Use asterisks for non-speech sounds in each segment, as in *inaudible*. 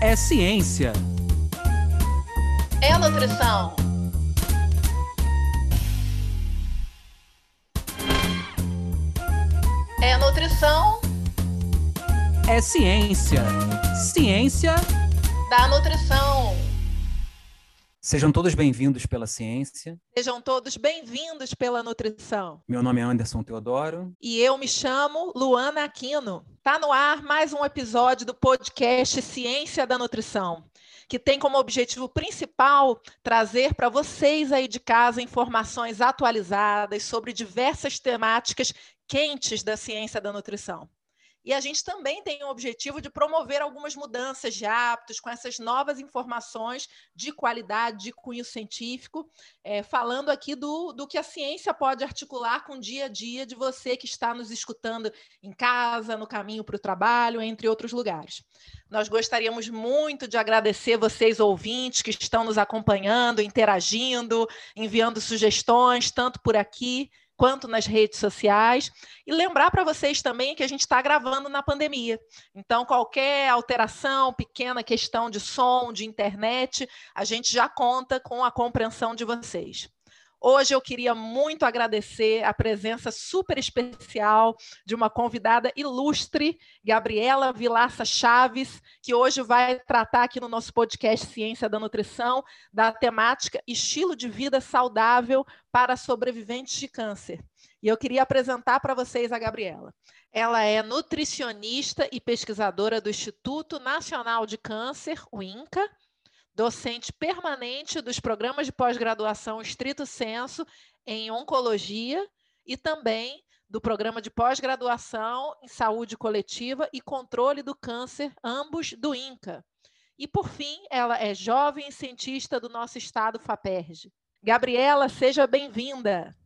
é ciência. É nutrição. É nutrição É ciência. Ciência. da nutrição. Sejam todos bem-vindos pela ciência. Sejam todos bem-vindos pela nutrição. Meu nome é Anderson Teodoro. E eu me chamo Luana Aquino. Tá no ar mais um episódio do podcast Ciência da Nutrição, que tem como objetivo principal trazer para vocês aí de casa informações atualizadas sobre diversas temáticas quentes da ciência da nutrição. E a gente também tem o objetivo de promover algumas mudanças de hábitos com essas novas informações de qualidade, de cunho científico, é, falando aqui do, do que a ciência pode articular com o dia a dia de você que está nos escutando em casa, no caminho para o trabalho, entre outros lugares. Nós gostaríamos muito de agradecer vocês, ouvintes, que estão nos acompanhando, interagindo, enviando sugestões, tanto por aqui quanto nas redes sociais. E lembrar para vocês também que a gente está gravando na pandemia. Então, qualquer alteração, pequena questão de som, de internet, a gente já conta com a compreensão de vocês. Hoje eu queria muito agradecer a presença super especial de uma convidada ilustre, Gabriela Vilaça Chaves, que hoje vai tratar aqui no nosso podcast Ciência da Nutrição da temática estilo de vida saudável para sobreviventes de câncer. E eu queria apresentar para vocês a Gabriela. Ela é nutricionista e pesquisadora do Instituto Nacional de Câncer, o INCA, docente permanente dos programas de pós-graduação estrito senso em oncologia e também do programa de pós-graduação em saúde coletiva e controle do câncer, ambos do INCA. E, por fim, ela é jovem cientista do nosso estado FAPERJ. Gabriela, seja bem-vinda.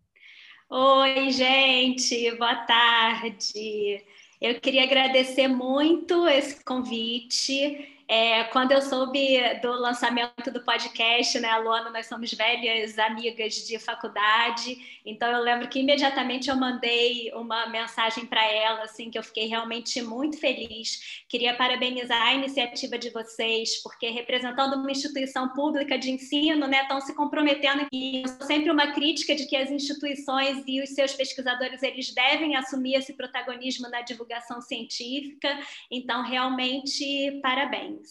Oi, gente, boa tarde. Eu queria agradecer muito esse convite. É, quando eu soube do lançamento do podcast, né, Luana, nós somos velhas amigas de faculdade, então eu lembro que imediatamente eu mandei uma mensagem para ela, assim, que eu fiquei realmente muito feliz. Queria parabenizar a iniciativa de vocês, porque representando uma instituição pública de ensino, né, estão se comprometendo e sempre uma crítica de que as instituições e os seus pesquisadores eles devem assumir esse protagonismo na divulgação científica. Então, realmente, parabéns.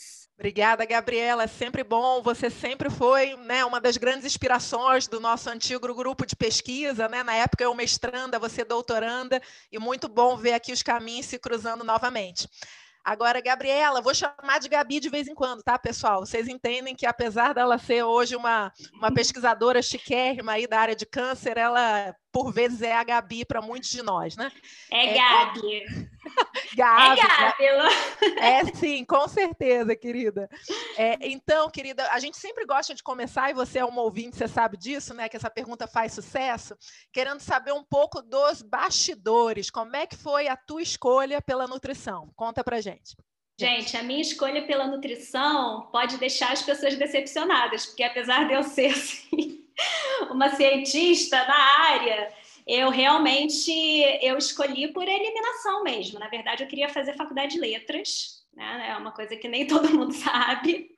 Obrigada, Gabriela. É sempre bom. Você sempre foi né, uma das grandes inspirações do nosso antigo grupo de pesquisa. Né? Na época, eu mestranda, você doutoranda, e muito bom ver aqui os caminhos se cruzando novamente. Agora, Gabriela, vou chamar de Gabi de vez em quando, tá, pessoal? Vocês entendem que, apesar dela ser hoje uma, uma pesquisadora chiquérrima aí da área de câncer, ela, por vezes, é a Gabi para muitos de nós, né? É, Gabi. *laughs* Gabi. É Gabi. É sim, com certeza, querida. É, então, querida, a gente sempre gosta de começar, e você é uma ouvinte, você sabe disso, né? Que essa pergunta faz sucesso, querendo saber um pouco dos bastidores. Como é que foi a tua escolha pela nutrição? Conta pra gente. Gente, a minha escolha pela nutrição pode deixar as pessoas decepcionadas, porque apesar de eu ser assim, *laughs* uma cientista na área, eu realmente eu escolhi por eliminação mesmo. Na verdade, eu queria fazer faculdade de letras, né? É uma coisa que nem *laughs* todo mundo sabe.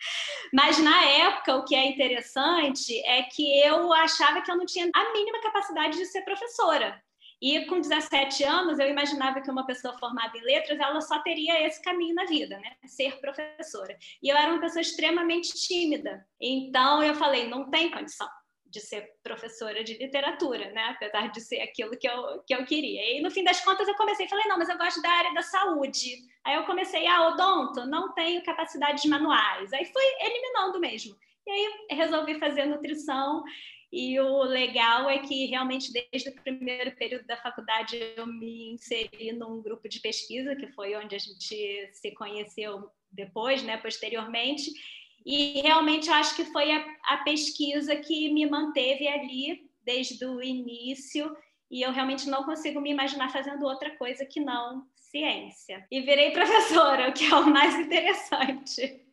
Mas na época, o que é interessante é que eu achava que eu não tinha a mínima capacidade de ser professora. E com 17 anos, eu imaginava que uma pessoa formada em letras, ela só teria esse caminho na vida, né? Ser professora. E eu era uma pessoa extremamente tímida. Então eu falei, não tem condição de ser professora de literatura, né? Apesar de ser aquilo que eu, que eu queria. E no fim das contas eu comecei, falei, não, mas eu gosto da área da saúde. Aí eu comecei, ah, odonto, não tenho capacidades manuais. Aí fui eliminando mesmo. E aí resolvi fazer nutrição e o legal é que realmente desde o primeiro período da faculdade eu me inseri num grupo de pesquisa, que foi onde a gente se conheceu depois, né, posteriormente. E realmente eu acho que foi a, a pesquisa que me manteve ali desde o início e eu realmente não consigo me imaginar fazendo outra coisa que não ciência. E virei professora, *laughs* o que é o mais interessante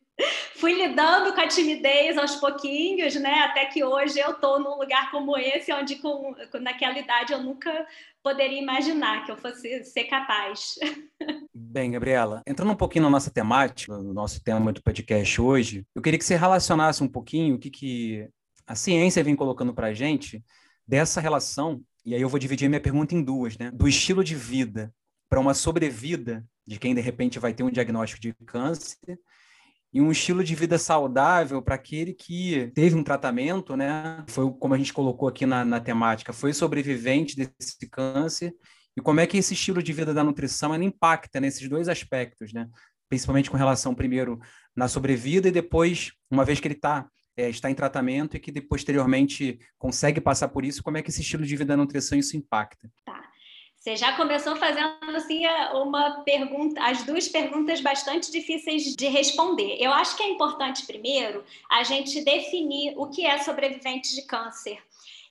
fui lidando com a timidez aos pouquinhos, né? Até que hoje eu estou num lugar como esse, onde com, naquela idade eu nunca poderia imaginar que eu fosse ser capaz. *laughs* Bem, Gabriela, entrando um pouquinho na nossa temática, no nosso tema do podcast hoje, eu queria que você relacionasse um pouquinho o que, que a ciência vem colocando para a gente dessa relação, e aí eu vou dividir minha pergunta em duas, né? Do estilo de vida para uma sobrevida de quem de repente vai ter um diagnóstico de câncer e um estilo de vida saudável para aquele que teve um tratamento, né? Foi como a gente colocou aqui na, na temática, foi sobrevivente desse câncer e como é que esse estilo de vida da nutrição impacta nesses dois aspectos, né? Principalmente com relação, primeiro, na sobrevida e depois, uma vez que ele tá, é, está em tratamento e que posteriormente consegue passar por isso, como é que esse estilo de vida da nutrição isso impacta? Tá. Você já começou fazendo assim uma pergunta, as duas perguntas bastante difíceis de responder. Eu acho que é importante primeiro a gente definir o que é sobrevivente de câncer.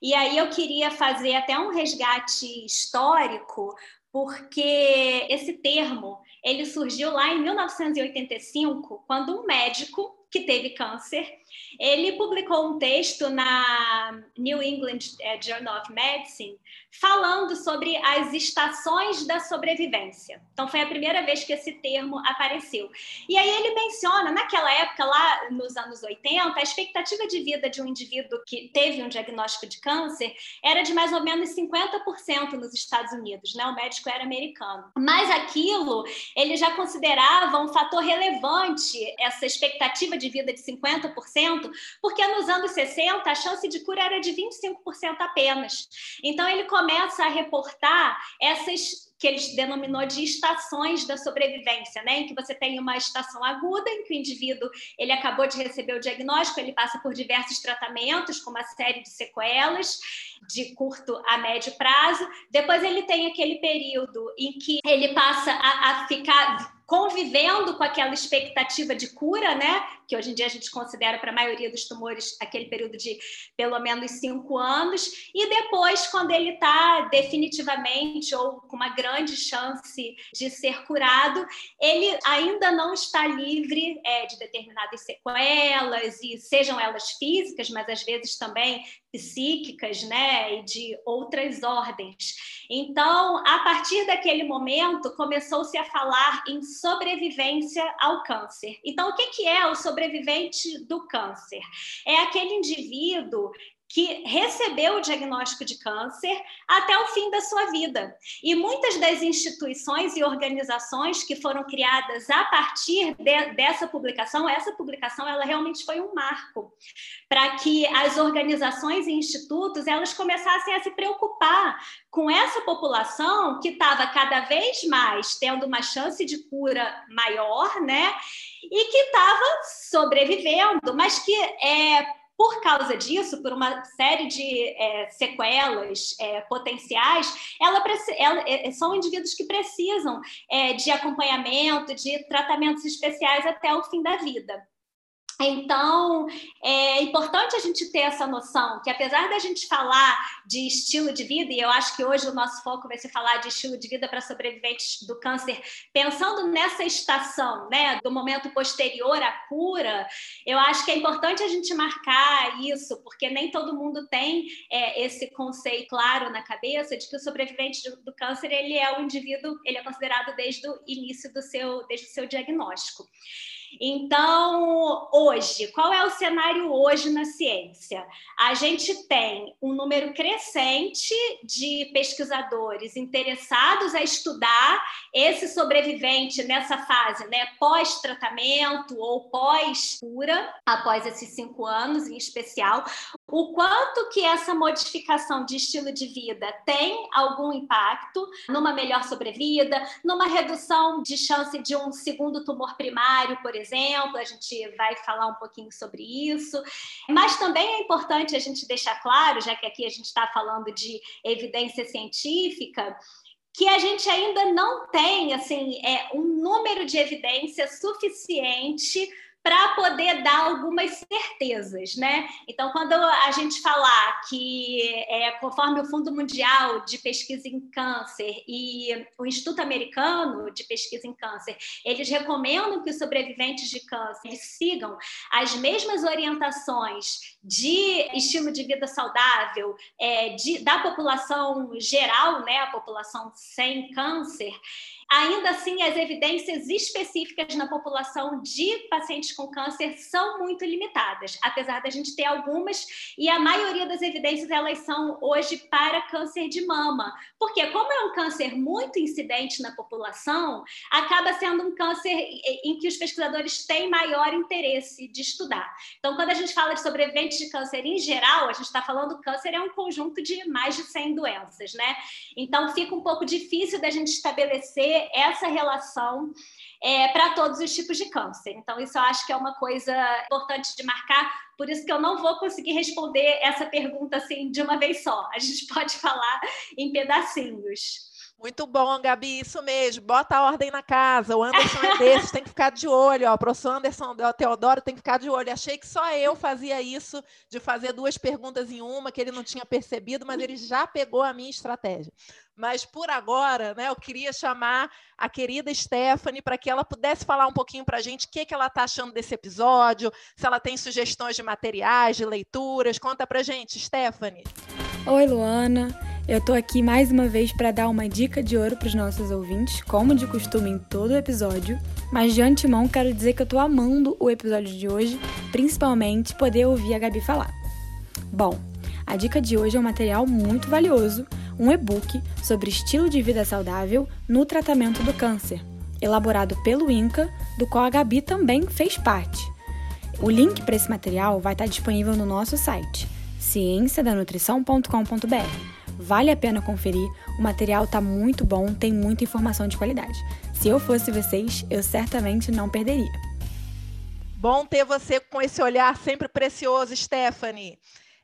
E aí eu queria fazer até um resgate histórico, porque esse termo ele surgiu lá em 1985, quando um médico que teve câncer ele publicou um texto na New England eh, Journal of Medicine falando sobre as estações da sobrevivência. Então, foi a primeira vez que esse termo apareceu. E aí ele menciona, naquela época, lá nos anos 80, a expectativa de vida de um indivíduo que teve um diagnóstico de câncer era de mais ou menos 50% nos Estados Unidos, né? O médico era americano. Mas aquilo, ele já considerava um fator relevante, essa expectativa de vida de 50%, porque nos anos 60 a chance de cura era de 25% apenas. Então ele começa a reportar essas que ele denominou de estações da sobrevivência, né? Em que você tem uma estação aguda, em que o indivíduo ele acabou de receber o diagnóstico, ele passa por diversos tratamentos, com uma série de sequelas de curto a médio prazo. Depois ele tem aquele período em que ele passa a, a ficar convivendo com aquela expectativa de cura, né? Que hoje em dia a gente considera para a maioria dos tumores aquele período de pelo menos cinco anos, e depois, quando ele está definitivamente ou com uma grande chance de ser curado, ele ainda não está livre é, de determinadas sequelas, e sejam elas físicas, mas às vezes também psíquicas, né, e de outras ordens. Então, a partir daquele momento, começou-se a falar em sobrevivência ao câncer. Então, o que é o sobrevivente do câncer? É aquele indivíduo que recebeu o diagnóstico de câncer até o fim da sua vida. E muitas das instituições e organizações que foram criadas a partir de, dessa publicação, essa publicação ela realmente foi um marco para que as organizações e institutos elas começassem a se preocupar com essa população que estava cada vez mais tendo uma chance de cura maior, né? E que estava sobrevivendo, mas que é, por causa disso, por uma série de é, sequelas é, potenciais, ela, ela é, são indivíduos que precisam é, de acompanhamento, de tratamentos especiais até o fim da vida. Então, é importante a gente ter essa noção que, apesar da gente falar de estilo de vida, e eu acho que hoje o nosso foco vai ser falar de estilo de vida para sobreviventes do câncer, pensando nessa estação, né, do momento posterior à cura, eu acho que é importante a gente marcar isso, porque nem todo mundo tem é, esse conceito claro na cabeça de que o sobrevivente do, câncer ele é o indivíduo, ele é considerado desde o início do seu, desde o seu diagnóstico. Então, hoje, qual é o cenário hoje na ciência? A gente tem um número crescente de pesquisadores interessados a estudar esse sobrevivente nessa fase, né, pós-tratamento ou pós-cura, após esses cinco anos em especial, o quanto que essa modificação de estilo de vida tem algum impacto numa melhor sobrevida, numa redução de chance de um segundo tumor primário, por exemplo, a gente vai falar um pouquinho sobre isso. Mas também é importante a gente deixar claro, já que aqui a gente está falando de evidência científica, que a gente ainda não tem assim é um número de evidência suficiente para poder dar algumas certezas, né? Então, quando a gente falar que, é, conforme o Fundo Mundial de Pesquisa em Câncer e o Instituto Americano de Pesquisa em Câncer, eles recomendam que os sobreviventes de câncer sigam as mesmas orientações de estilo de vida saudável é, de, da população geral, né? A população sem câncer Ainda assim, as evidências específicas na população de pacientes com câncer são muito limitadas, apesar da gente ter algumas, e a maioria das evidências elas são hoje para câncer de mama, porque como é um câncer muito incidente na população, acaba sendo um câncer em que os pesquisadores têm maior interesse de estudar. Então, quando a gente fala de sobreviventes de câncer em geral, a gente está falando câncer é um conjunto de mais de 100 doenças, né? Então, fica um pouco difícil da gente estabelecer essa relação é, para todos os tipos de câncer. Então, isso eu acho que é uma coisa importante de marcar, por isso que eu não vou conseguir responder essa pergunta assim de uma vez só. A gente *laughs* pode falar em pedacinhos. Muito bom, Gabi, isso mesmo. Bota a ordem na casa. O Anderson é desses, tem que ficar de olho. Ó. O professor Anderson o Teodoro tem que ficar de olho. Achei que só eu fazia isso, de fazer duas perguntas em uma, que ele não tinha percebido, mas ele já pegou a minha estratégia. Mas por agora, né, eu queria chamar a querida Stephanie para que ela pudesse falar um pouquinho para a gente o que, que ela está achando desse episódio, se ela tem sugestões de materiais, de leituras. Conta para gente, Stephanie. Oi, Luana. Eu estou aqui mais uma vez para dar uma dica de ouro para os nossos ouvintes, como de costume em todo episódio. Mas de antemão quero dizer que eu estou amando o episódio de hoje, principalmente poder ouvir a Gabi falar. Bom, a dica de hoje é um material muito valioso, um e-book sobre estilo de vida saudável no tratamento do câncer, elaborado pelo INCA, do qual a Gabi também fez parte. O link para esse material vai estar disponível no nosso site, cienciadanutrição.com.br Vale a pena conferir, o material tá muito bom, tem muita informação de qualidade. Se eu fosse vocês, eu certamente não perderia. Bom ter você com esse olhar sempre precioso, Stephanie.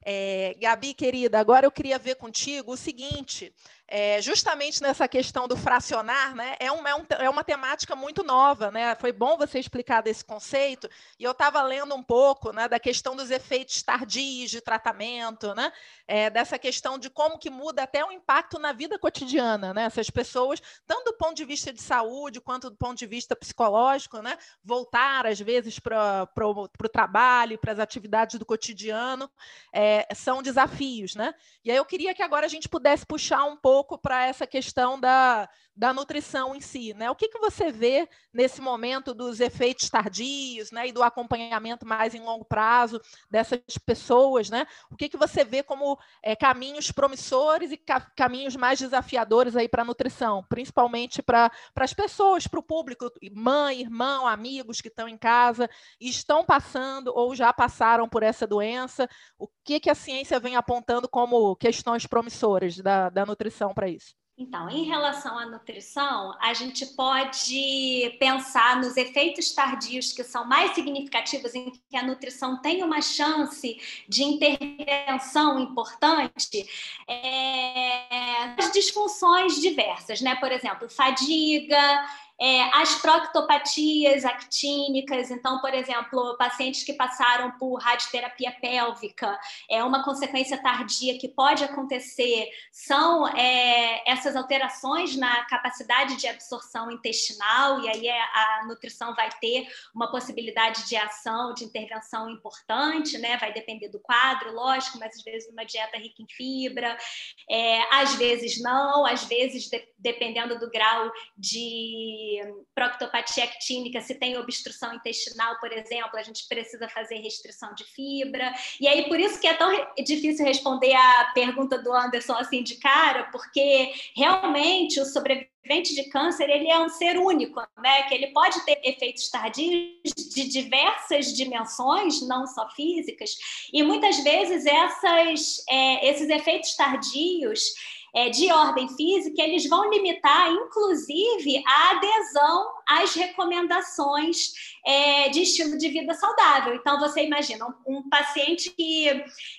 É, Gabi, querida, agora eu queria ver contigo o seguinte: é, justamente nessa questão do fracionar, né, é, uma, é, um, é uma temática muito nova, né? Foi bom você explicar desse conceito. E eu estava lendo um pouco né, da questão dos efeitos tardios de tratamento, né? É, dessa questão de como que muda até o impacto na vida cotidiana, né? Essas pessoas, tanto do ponto de vista de saúde quanto do ponto de vista psicológico, né? Voltar às vezes para o trabalho, para as atividades do cotidiano, é, são desafios, né? E aí eu queria que agora a gente pudesse puxar um pouco pouco para essa questão da, da nutrição em si, né? O que, que você vê nesse momento dos efeitos tardios, né, e do acompanhamento mais em longo prazo dessas pessoas, né? O que, que você vê como é, caminhos promissores e ca caminhos mais desafiadores aí para a nutrição, principalmente para as pessoas, para o público, mãe, irmão, amigos que estão em casa e estão passando ou já passaram por essa doença? O que, que a ciência vem apontando como questões promissoras da, da nutrição para isso? Então, em relação à nutrição, a gente pode pensar nos efeitos tardios que são mais significativos em que a nutrição tem uma chance de intervenção importante, é, as disfunções diversas, né? Por exemplo, fadiga, é, as proctopatias actínicas, então, por exemplo, pacientes que passaram por radioterapia pélvica, é uma consequência tardia que pode acontecer, são é, essas alterações na capacidade de absorção intestinal, e aí é, a nutrição vai ter uma possibilidade de ação, de intervenção importante, né? Vai depender do quadro, lógico, mas às vezes uma dieta rica em fibra, é, às vezes não, às vezes, de, dependendo do grau de proctopatia actínica, se tem obstrução intestinal, por exemplo, a gente precisa fazer restrição de fibra. E aí, por isso que é tão difícil responder a pergunta do Anderson assim de cara, porque realmente o sobrevivente de câncer ele é um ser único, né? Que ele pode ter efeitos tardios de diversas dimensões, não só físicas, e muitas vezes essas, é, esses efeitos tardios de ordem física, eles vão limitar, inclusive, a adesão às recomendações é, de estilo de vida saudável. Então, você imagina um, um, paciente que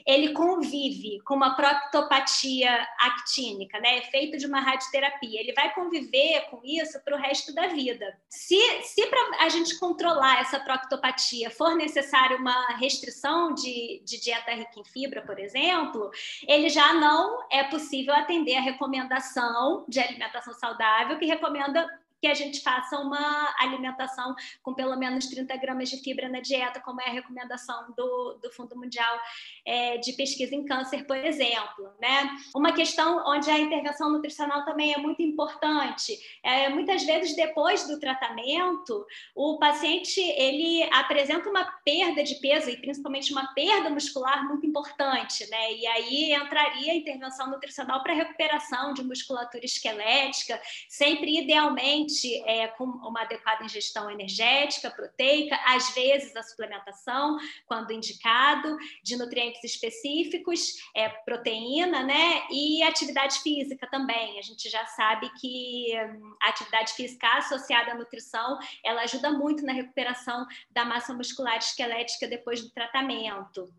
ele convive com uma proctopatia actínica, né, efeito de uma radioterapia, ele vai conviver com isso para o resto da vida. Se, se para a gente controlar essa proctopatia for necessário uma restrição de, de dieta rica em fibra, por exemplo, ele já não é possível atender a recomendação de alimentação saudável que recomenda que a gente faça uma alimentação com pelo menos 30 gramas de fibra na dieta, como é a recomendação do, do Fundo Mundial é, de Pesquisa em Câncer, por exemplo. Né? Uma questão onde a intervenção nutricional também é muito importante. É, muitas vezes, depois do tratamento, o paciente ele apresenta uma perda de peso e principalmente uma perda muscular muito importante, né? E aí entraria a intervenção nutricional para recuperação de musculatura esquelética, sempre idealmente é, com uma adequada ingestão energética, proteica, às vezes a suplementação, quando indicado, de nutrientes específicos, é, proteína, né? E atividade física também. A gente já sabe que hum, a atividade física associada à nutrição, ela ajuda muito na recuperação da massa muscular esquelética depois do tratamento.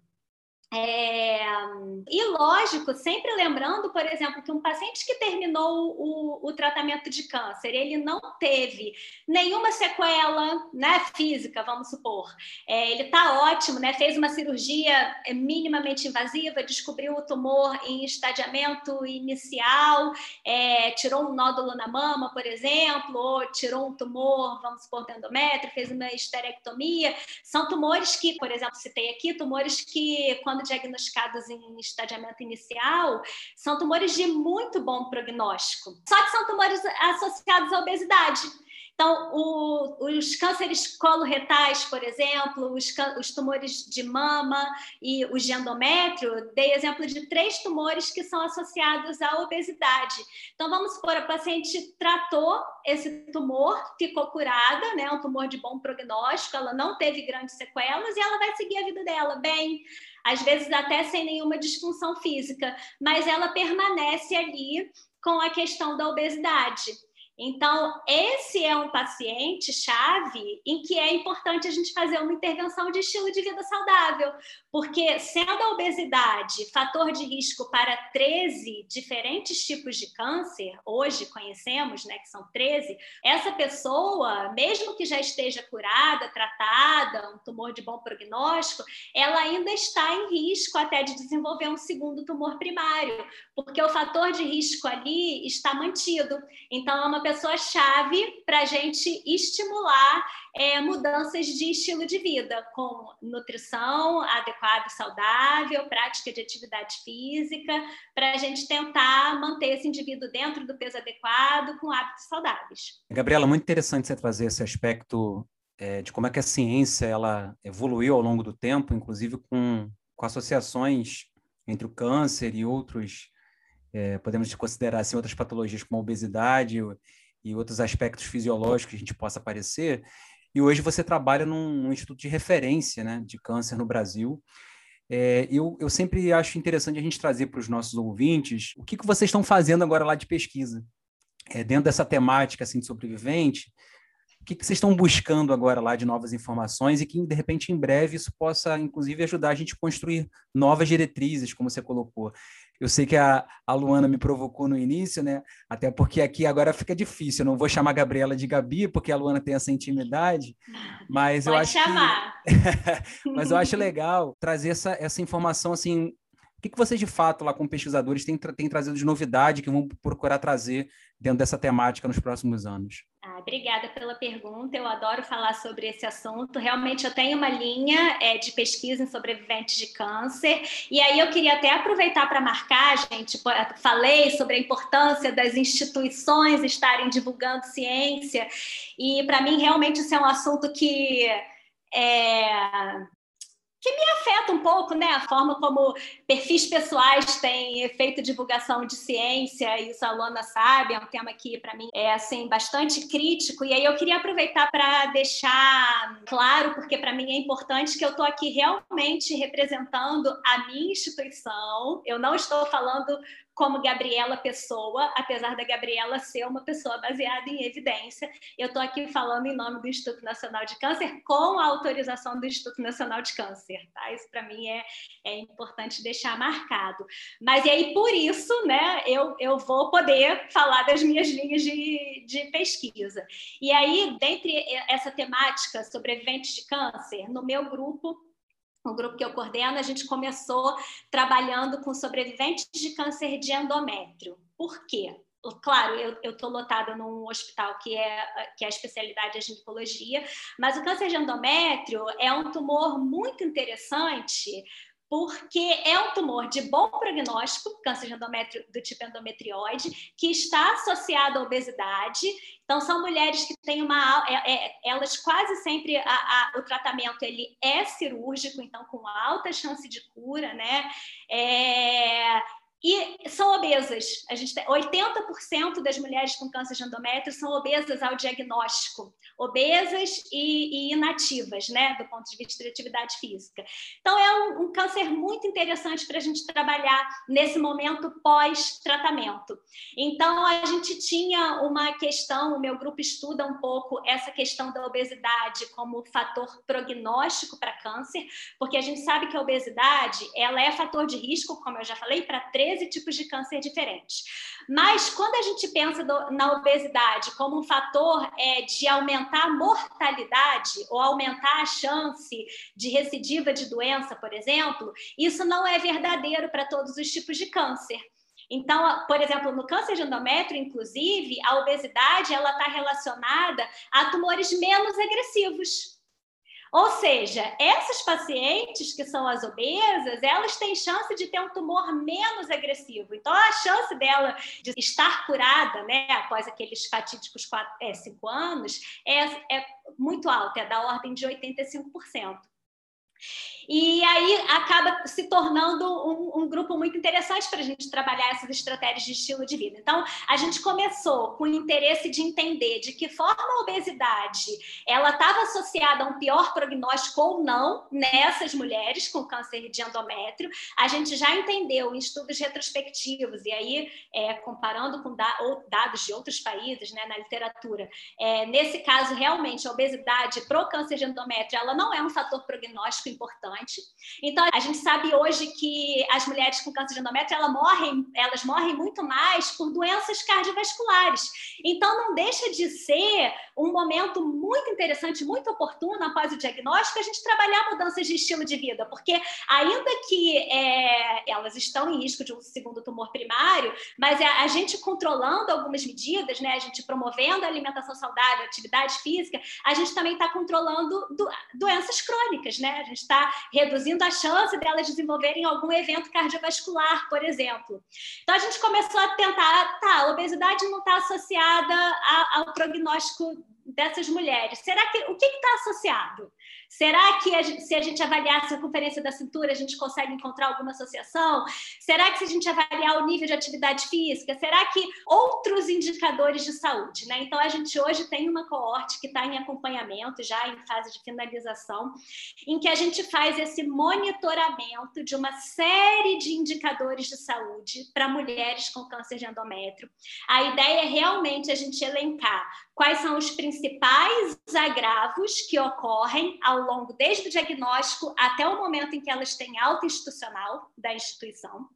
É, e lógico, sempre lembrando, por exemplo, que um paciente que terminou o, o tratamento de câncer, ele não teve nenhuma sequela né, física, vamos supor. É, ele está ótimo, né, fez uma cirurgia minimamente invasiva, descobriu o tumor em estadiamento inicial, é, tirou um nódulo na mama, por exemplo, ou tirou um tumor, vamos supor, do endométrio, fez uma esterectomia. São tumores que, por exemplo, citei aqui, tumores que, quando quando diagnosticados em estadiamento inicial, são tumores de muito bom prognóstico. Só que são tumores associados à obesidade. Então, o, os cânceres coloretais, por exemplo, os, os, tumores de mama e os de endométrio, dei exemplo de três tumores que são associados à obesidade. Então, vamos supor, a paciente tratou esse tumor, ficou curada, né, um tumor de bom prognóstico, ela não teve grandes sequelas e ela vai seguir a vida dela bem às vezes até sem nenhuma disfunção física, mas ela permanece ali com a questão da obesidade. Então, esse é um paciente chave em que é importante a gente fazer uma intervenção de estilo de vida saudável, porque sendo a obesidade fator de risco para 13 diferentes tipos de câncer, hoje conhecemos, né, que são 13, essa pessoa, mesmo que já esteja curada, tratada, um tumor de bom prognóstico, ela ainda está em risco até de desenvolver um segundo tumor primário, porque o fator de risco ali está mantido. Então, é uma pessoa-chave para a gente estimular é, mudanças de estilo de vida, com nutrição adequada e saudável, prática de atividade física, para a gente tentar manter esse indivíduo dentro do peso adequado, com hábitos saudáveis. Gabriela, muito interessante você trazer esse aspecto é, de como é que a ciência ela evoluiu ao longo do tempo, inclusive com, com associações entre o câncer e outros, é, podemos considerar assim, outras patologias como a obesidade e outros aspectos fisiológicos que a gente possa aparecer. E hoje você trabalha num, num instituto de referência né, de câncer no Brasil. É, eu, eu sempre acho interessante a gente trazer para os nossos ouvintes o que, que vocês estão fazendo agora lá de pesquisa. É, dentro dessa temática assim, de sobrevivente, o que, que vocês estão buscando agora lá de novas informações e que, de repente, em breve, isso possa, inclusive, ajudar a gente a construir novas diretrizes, como você colocou. Eu sei que a, a Luana me provocou no início, né? Até porque aqui agora fica difícil. Eu não vou chamar a Gabriela de Gabi, porque a Luana tem essa intimidade. Mas Pode eu acho chamar. Que... *laughs* mas eu acho legal trazer essa, essa informação assim o que, que vocês, de fato, lá com pesquisadores, têm, têm trazido de novidade que vão procurar trazer dentro dessa temática nos próximos anos? Ah, obrigada pela pergunta. Eu adoro falar sobre esse assunto. Realmente, eu tenho uma linha é, de pesquisa em sobreviventes de câncer. E aí, eu queria até aproveitar para marcar, gente. Falei sobre a importância das instituições estarem divulgando ciência. E, para mim, realmente, isso é um assunto que é, que me afeta um pouco, né? A forma como perfis pessoais têm feito divulgação de ciência, isso a Luana sabe, é um tema que para mim é assim bastante crítico. E aí eu queria aproveitar para deixar claro, porque para mim é importante que eu estou aqui realmente representando a minha instituição. Eu não estou falando como Gabriela Pessoa, apesar da Gabriela ser uma pessoa baseada em evidência. Eu estou aqui falando em nome do Instituto Nacional de Câncer, com a autorização do Instituto Nacional de Câncer. Tá? Isso, para mim, é, é importante deixar marcado. Mas, e aí, por isso, né, eu, eu vou poder falar das minhas linhas de, de pesquisa. E aí, dentre essa temática sobreviventes de câncer, no meu grupo, o grupo que eu coordeno, a gente começou trabalhando com sobreviventes de câncer de endométrio. Por quê? claro, eu estou lotada num hospital que é, que é a especialidade é ginecologia, mas o câncer de endométrio é um tumor muito interessante porque é um tumor de bom prognóstico, câncer de endométrio do tipo endometrioide, que está associado à obesidade. Então, são mulheres que têm uma. É, é, elas quase sempre. A, a, o tratamento ele é cirúrgico, então, com alta chance de cura, né? É, e são obesas. A gente tem 80% das mulheres com câncer de endométrio são obesas ao diagnóstico, obesas e, e inativas, né, do ponto de vista de atividade física. Então é um, um câncer muito interessante para a gente trabalhar nesse momento pós-tratamento. Então a gente tinha uma questão, o meu grupo estuda um pouco essa questão da obesidade como fator prognóstico para câncer, porque a gente sabe que a obesidade ela é fator de risco, como eu já falei, para 13 tipos de câncer diferentes. Mas quando a gente pensa do, na obesidade como um fator é, de aumentar a mortalidade ou aumentar a chance de recidiva de doença, por exemplo, isso não é verdadeiro para todos os tipos de câncer. Então, por exemplo, no câncer de endométrio, inclusive, a obesidade ela está relacionada a tumores menos agressivos. Ou seja, essas pacientes que são as obesas, elas têm chance de ter um tumor menos agressivo. Então, a chance dela de estar curada, né, após aqueles fatídicos 4, é, 5 anos, é, é muito alta, é da ordem de 85%. E aí acaba se tornando um, um grupo muito interessante para a gente trabalhar essas estratégias de estilo de vida. Então, a gente começou com o interesse de entender de que forma a obesidade ela estava associada a um pior prognóstico ou não nessas mulheres com câncer de endométrio. A gente já entendeu em estudos retrospectivos, e aí é, comparando com da, dados de outros países né, na literatura, é, nesse caso, realmente, a obesidade para o câncer de endométrio ela não é um fator prognóstico importante. Então, a gente sabe hoje que as mulheres com câncer de endométrio, elas morrem, elas morrem muito mais por doenças cardiovasculares. Então, não deixa de ser um momento muito interessante, muito oportuno após o diagnóstico, a gente trabalhar mudanças de estilo de vida, porque ainda que é, elas estão em risco de um segundo tumor primário, mas a, a gente controlando algumas medidas, né, a gente promovendo a alimentação saudável, atividade física, a gente também está controlando do, doenças crônicas, né? A está reduzindo a chance delas desenvolverem algum evento cardiovascular, por exemplo. Então a gente começou a tentar, tá, a obesidade não está associada ao prognóstico dessas mulheres. Será que o que está associado? Será que a se a gente avaliar a circunferência da cintura, a gente consegue encontrar alguma associação? Será que se a gente avaliar o nível de atividade física, será que outros indicadores de saúde? Né? Então, a gente hoje tem uma coorte que está em acompanhamento, já em fase de finalização, em que a gente faz esse monitoramento de uma série de indicadores de saúde para mulheres com câncer de endométrio. A ideia é realmente a gente elencar quais são os principais agravos que ocorrem ao longo, desde o diagnóstico até o momento em que elas têm alta institucional da instituição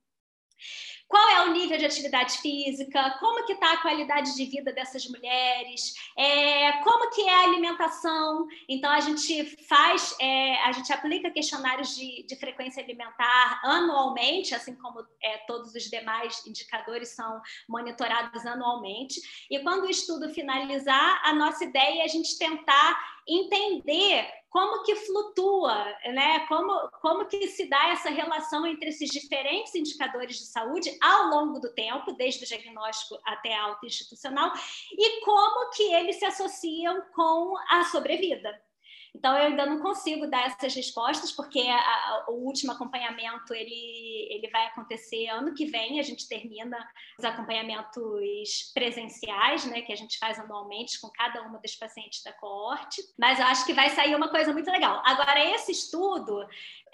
qual é o nível de atividade física, como que está a qualidade de vida dessas mulheres, é, como que é a alimentação. Então a gente faz, é, a gente aplica questionários de, de, frequência alimentar anualmente, assim como é, todos os demais indicadores são monitorados anualmente. E quando o estudo finalizar, a nossa ideia é a gente tentar entender como que flutua, né? Como, como que se dá essa relação entre esses diferentes indicadores de saúde ao longo do tempo, desde o diagnóstico até a alta institucional, e como que eles se associam com a sobrevida. Então, eu ainda não consigo dar essas respostas, porque a, o último acompanhamento ele, ele vai acontecer ano que vem, a gente termina os acompanhamentos presenciais, né, que a gente faz anualmente com cada uma das pacientes da coorte, mas eu acho que vai sair uma coisa muito legal. Agora, esse estudo,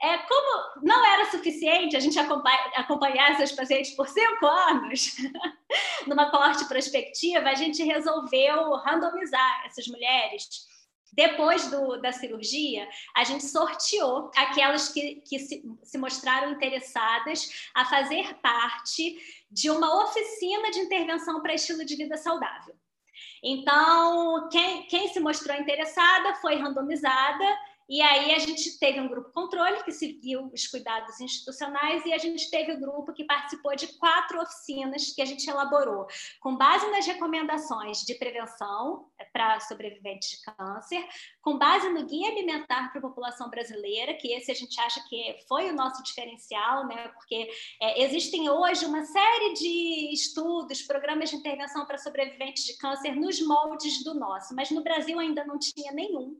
é, como não era suficiente a gente acompanhar, acompanhar essas pacientes por cinco anos, *laughs* numa coorte prospectiva, a gente resolveu randomizar essas mulheres depois do, da cirurgia, a gente sorteou aquelas que, que se, se, mostraram interessadas a fazer parte de uma oficina de intervenção para estilo de vida saudável. Então, quem, quem se mostrou interessada foi randomizada E aí a gente teve um grupo controle que seguiu os cuidados institucionais e a gente teve o um grupo que participou de quatro oficinas que a gente elaborou, com base nas recomendações de prevenção é, para sobreviventes de câncer, com base no guia alimentar para a população brasileira, que esse a gente acha que foi o nosso diferencial, né? Porque é, existem hoje uma série de estudos, programas de intervenção para sobreviventes de câncer nos moldes do nosso, mas no Brasil ainda não tinha nenhum.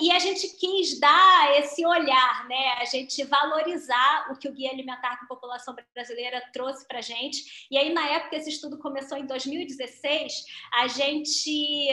E a gente quis dar esse olhar, né? A gente valorizar o que o Guia Alimentar para a População Brasileira trouxe para a gente. E aí, na época, esse estudo começou em 2016, a gente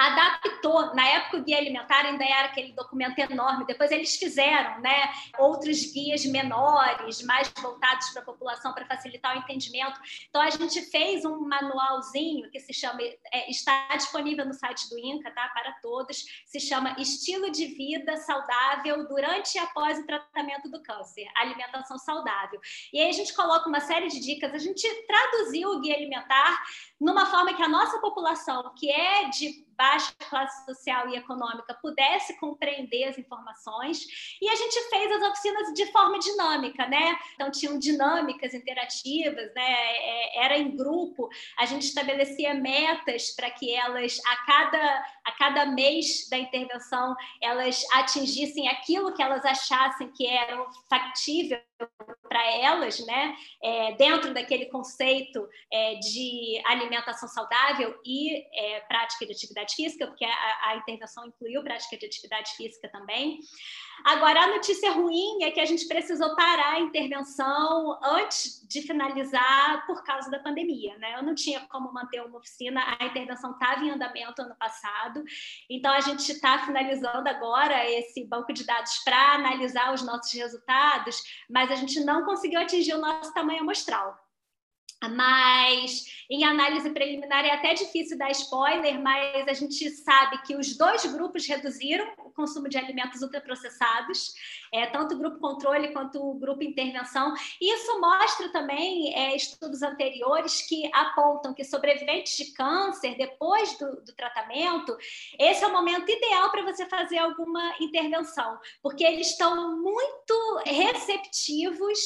adaptou. Na época, o guia alimentar ainda era aquele documento enorme. Depois, eles fizeram né, outros guias menores, mais voltados para a população, para facilitar o entendimento. Então, a gente fez um manualzinho que se chama, é, está disponível no site do INCA, tá, para todos, se chama Estilo de Vida Saudável durante e após o tratamento do câncer, alimentação saudável. E aí, a gente coloca uma série de dicas. A gente traduziu o guia alimentar numa forma que a nossa população, que é de baixa classe social e econômica, pudesse compreender as informações. E a gente fez as oficinas de forma dinâmica, né? Então, tinham dinâmicas interativas, né? É, era em grupo, a gente estabelecia metas para que elas, a cada, a cada mês da intervenção, elas atingissem aquilo que elas achassem que era factível para elas, né, é, dentro daquele conceito é, de alimentação saudável e é, prática de atividade física, porque a, a, intervenção incluiu prática de atividade física também. Agora, a notícia ruim é que a gente precisou parar a intervenção antes de finalizar por causa da pandemia, né? Eu não tinha como manter uma oficina, a intervenção estava em andamento ano passado, então a gente está finalizando agora esse banco de dados para analisar os nossos resultados, mas a gente não conseguiu atingir o nosso tamanho amostral. Mas em análise preliminar é até difícil dar spoiler, mas a gente sabe que os dois grupos reduziram o consumo de alimentos ultraprocessados, é, tanto o grupo controle quanto o grupo intervenção. Isso mostra também é, estudos anteriores que apontam que sobreviventes de câncer, depois do, do tratamento, esse é o momento ideal para você fazer alguma intervenção, porque eles estão muito receptivos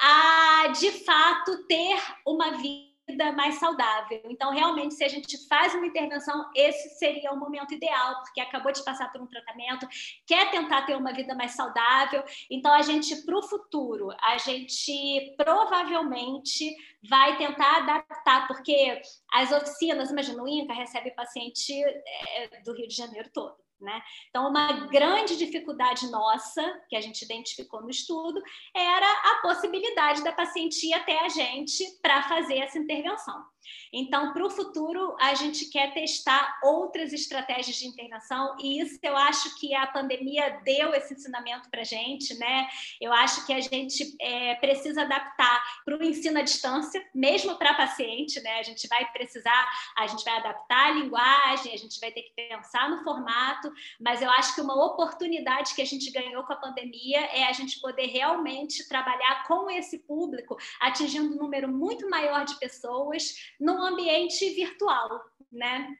a, de fato, ter uma vida mais saudável. Então, realmente, se a gente faz uma intervenção, esse seria o momento ideal, porque acabou de passar por um tratamento, quer tentar ter uma vida mais saudável. Então, a gente, para o futuro, a gente provavelmente vai tentar adaptar, porque as oficinas, imagina, o INCA recebe paciente é, do Rio de Janeiro todo. Né? Então, uma grande dificuldade nossa, que a gente identificou no estudo, era a possibilidade da paciente ir até a gente para fazer essa intervenção. Então, para o futuro, a gente quer testar outras estratégias de intervenção, e isso eu acho que a pandemia deu esse ensinamento para a gente, né? Eu acho que a gente é, precisa adaptar para o ensino à distância, mesmo para paciente, né? A gente vai precisar, a gente vai adaptar a linguagem, a gente vai ter que pensar no formato, mas eu acho que uma oportunidade que a gente ganhou com a pandemia é a gente poder realmente trabalhar com esse público, atingindo um número muito maior de pessoas num ambiente virtual, né?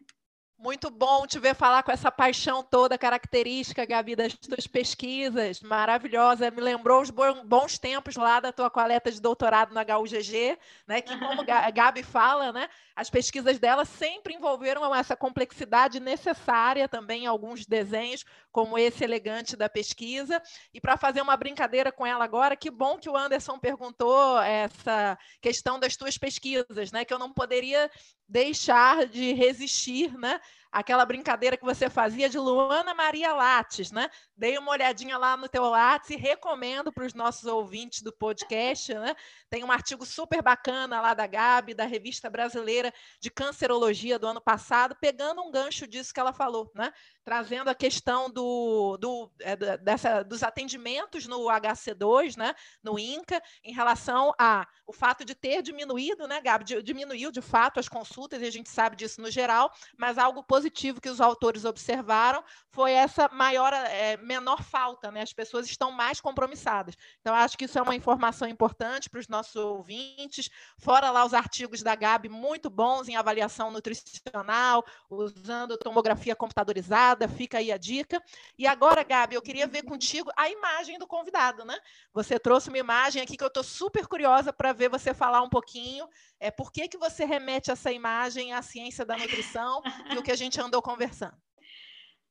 Muito bom te ver falar com essa paixão toda característica, Gabi, das tuas pesquisas, maravilhosa. Me lembrou os bons tempos lá da tua coleta de doutorado na HUGG, né? Que, como a *laughs* Gabi fala, né? As pesquisas dela sempre envolveram essa complexidade necessária também em alguns desenhos, como esse elegante da pesquisa. E para fazer uma brincadeira com ela agora, que bom que o Anderson perguntou essa questão das tuas pesquisas, né? Que eu não poderia deixar de resistir, né? Aquela brincadeira que você fazia de Luana Maria Lattes, né? Dei uma olhadinha lá no teu Lattes e recomendo para os nossos ouvintes do podcast, né? Tem um artigo super bacana lá da Gabi, da Revista Brasileira de Cancerologia do ano passado, pegando um gancho disso que ela falou, né? Trazendo a questão do, do, é, dessa, dos atendimentos no HC2, né? No INCA, em relação a o fato de ter diminuído, né, Gabi? Diminuiu de fato as consultas, e a gente sabe disso no geral, mas algo positivo que os autores observaram foi essa maior, é, menor falta, né? As pessoas estão mais compromissadas. Então, acho que isso é uma informação importante para os nossos ouvintes. Fora lá os artigos da Gabi, muito bons em avaliação nutricional, usando tomografia computadorizada convidada, fica aí a dica. E agora, Gabi, eu queria ver contigo a imagem do convidado, né? Você trouxe uma imagem aqui que eu estou super curiosa para ver você falar um pouquinho. É, por que, que você remete essa imagem à ciência da nutrição e o que a gente andou conversando?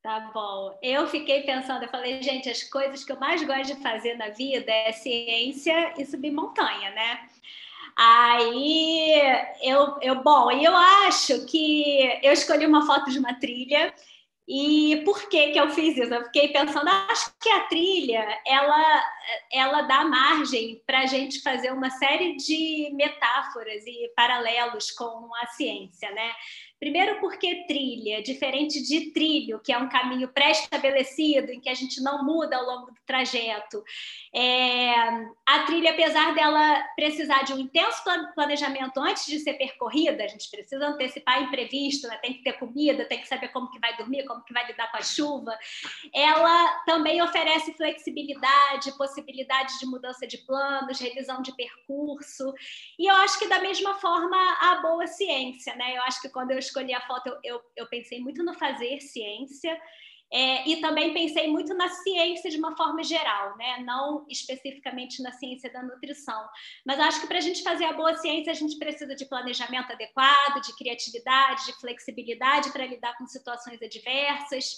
Tá bom. Eu fiquei pensando, eu falei, gente, as coisas que eu mais gosto de fazer na vida é ciência e subir montanha, né? Aí eu, eu bom, eu acho que eu escolhi uma foto de uma trilha e por que que eu fiz isso? Eu fiquei pensando, acho que a trilha ela ela dá margem para a gente fazer uma série de metáforas e paralelos com a ciência, né? Primeiro, porque trilha, diferente de trilho, que é um caminho pré-estabelecido, em que a gente não muda ao longo do trajeto. É, a trilha, apesar dela precisar de um intenso planejamento antes de ser percorrida, a gente precisa antecipar imprevisto, né? tem que ter comida, tem que saber como que vai dormir, como que vai lidar com a chuva. Ela também oferece flexibilidade, possibilidade de mudança de planos, revisão de percurso. E eu acho que da mesma forma a boa ciência, né? Eu acho que quando eu escolhi a foto, eu, eu, eu pensei muito no fazer ciência. É, e também pensei muito na ciência de uma forma geral, né? não especificamente na ciência da nutrição. Mas acho que para a gente fazer a boa ciência, a gente precisa de planejamento adequado, de criatividade, de flexibilidade para lidar com situações adversas.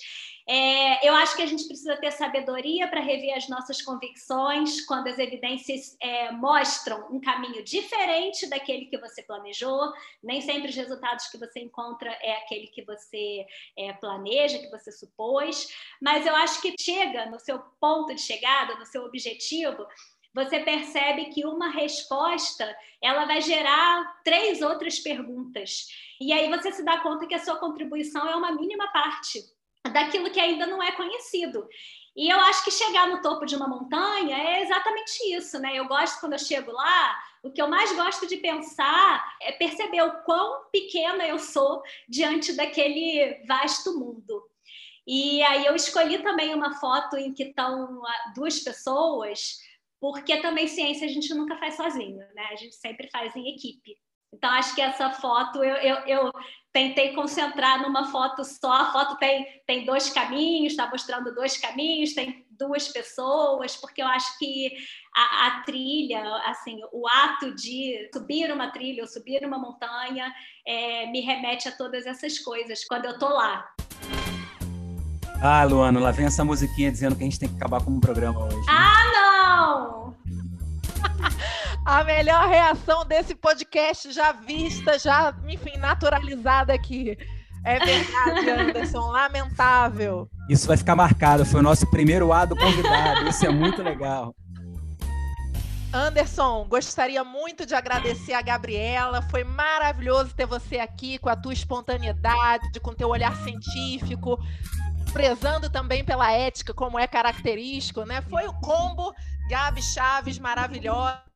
É, eu acho que a gente precisa ter sabedoria para rever as nossas convicções quando as evidências é, mostram um caminho diferente daquele que você planejou. Nem sempre os resultados que você encontra é aquele que você é, planeja, que você supôs. Mas eu acho que chega no seu ponto de chegada, no seu objetivo, você percebe que uma resposta ela vai gerar três outras perguntas. E aí você se dá conta que a sua contribuição é uma mínima parte daquilo que ainda não é conhecido. E eu acho que chegar no topo de uma montanha é exatamente isso, né? Eu gosto quando eu chego lá, o que eu mais gosto de pensar é perceber o quão pequena eu sou diante daquele vasto mundo. E aí eu escolhi também uma foto em que estão ah, duas pessoas, porque também ciência a gente nunca faz sozinho, né? A gente sempre faz em equipe. Então, acho que essa foto eu, eu, eu, tentei concentrar numa foto só. A foto tem, tem dois caminhos, está mostrando dois caminhos, tem duas pessoas, porque eu acho que a, a, trilha, assim, o ato de subir uma trilha ou subir uma montanha é, me remete a todas essas coisas quando eu tô lá. Ah, Luana, lá vem essa musiquinha dizendo que a gente tem que acabar com o programa hoje. Né? Ah, não! *laughs* a melhor reação desse podcast já vista, já, enfim, naturalizada aqui. É verdade, Anderson, *laughs* lamentável. Isso vai ficar marcado, foi o nosso primeiro A do convidado, isso é muito legal. Anderson, gostaria muito de agradecer a Gabriela. Foi maravilhoso ter você aqui com a tua espontaneidade, com teu olhar científico, prezando também pela ética, como é característico, né? Foi o combo Gabi Chaves maravilhosa.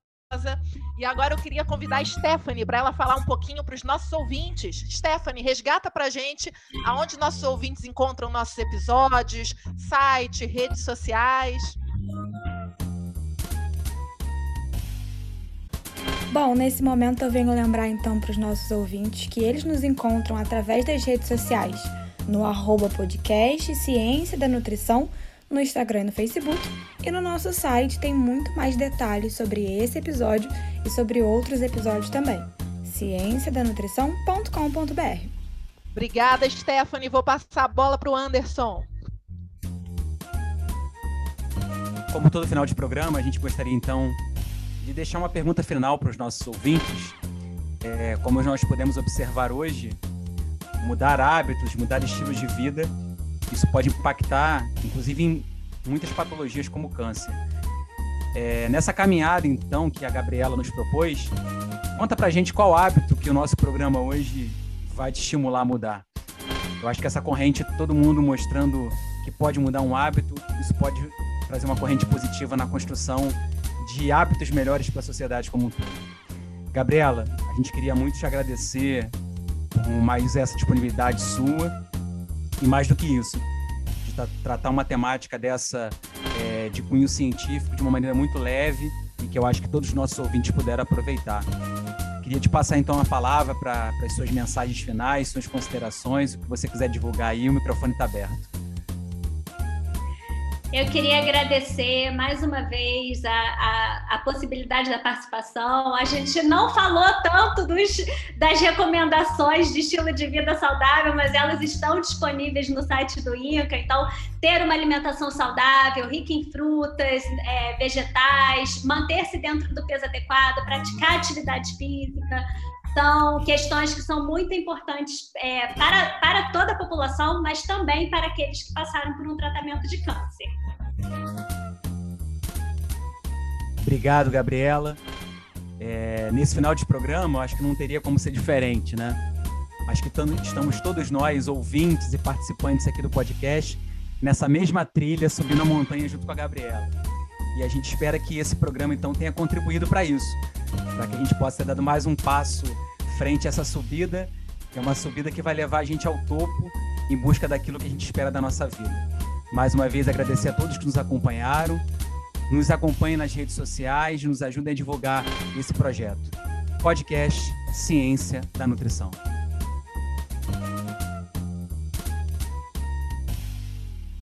E agora eu queria convidar a Stephanie para ela falar um pouquinho para os nossos ouvintes. Stephanie, resgata para a gente aonde nossos ouvintes encontram nossos episódios, site, redes sociais. Bom, nesse momento eu venho lembrar então para os nossos ouvintes que eles nos encontram através das redes sociais, no arroba podcast Ciência da Nutrição no Instagram e no Facebook. E no nosso site tem muito mais detalhes sobre esse episódio e sobre outros episódios também. cienciadanutrição.com.br. Obrigada, Stephanie. Vou passar a bola para o Anderson. Como todo final de programa, a gente gostaria então de deixar uma pergunta final para os nossos ouvintes. É, como nós podemos observar hoje, mudar hábitos, mudar estilos de vida isso pode impactar, inclusive, em muitas patologias como câncer. É, nessa caminhada, então, que a Gabriela nos propôs, conta pra gente qual hábito que o nosso programa hoje vai te estimular a mudar. Eu acho que essa corrente, todo mundo mostrando que pode mudar um hábito, isso pode trazer uma corrente positiva na construção de hábitos melhores para a sociedade como um todo. Gabriela, a gente queria muito te agradecer por mais essa disponibilidade sua e mais do que isso, de tra tratar uma temática dessa é, de cunho científico de uma maneira muito leve e que eu acho que todos os nossos ouvintes puderam aproveitar. Queria te passar então a palavra para as suas mensagens finais, suas considerações, o que você quiser divulgar aí, o microfone está aberto. Eu queria agradecer mais uma vez a, a, a, possibilidade da participação. A gente não falou tanto dos, das recomendações de estilo de vida saudável, mas elas estão disponíveis no site do INCA. Então, ter uma alimentação saudável, rica em frutas, é, vegetais, manter-se dentro do peso adequado, praticar atividade física, são questões que são muito importantes é, para, para toda a população, mas também para aqueles que passaram por um tratamento de câncer. Obrigado, Gabriela. É, nesse final de programa, acho que não teria como ser diferente, né? Acho que estamos todos nós, ouvintes e participantes aqui do podcast, nessa mesma trilha, subindo a montanha junto com a Gabriela. E a gente espera que esse programa, então, tenha contribuído para isso para que a gente possa ter dado mais um passo frente a essa subida, que é uma subida que vai levar a gente ao topo em busca daquilo que a gente espera da nossa vida. Mais uma vez, agradecer a todos que nos acompanharam. Nos acompanhem nas redes sociais, nos ajudem a divulgar esse projeto. Podcast Ciência da Nutrição.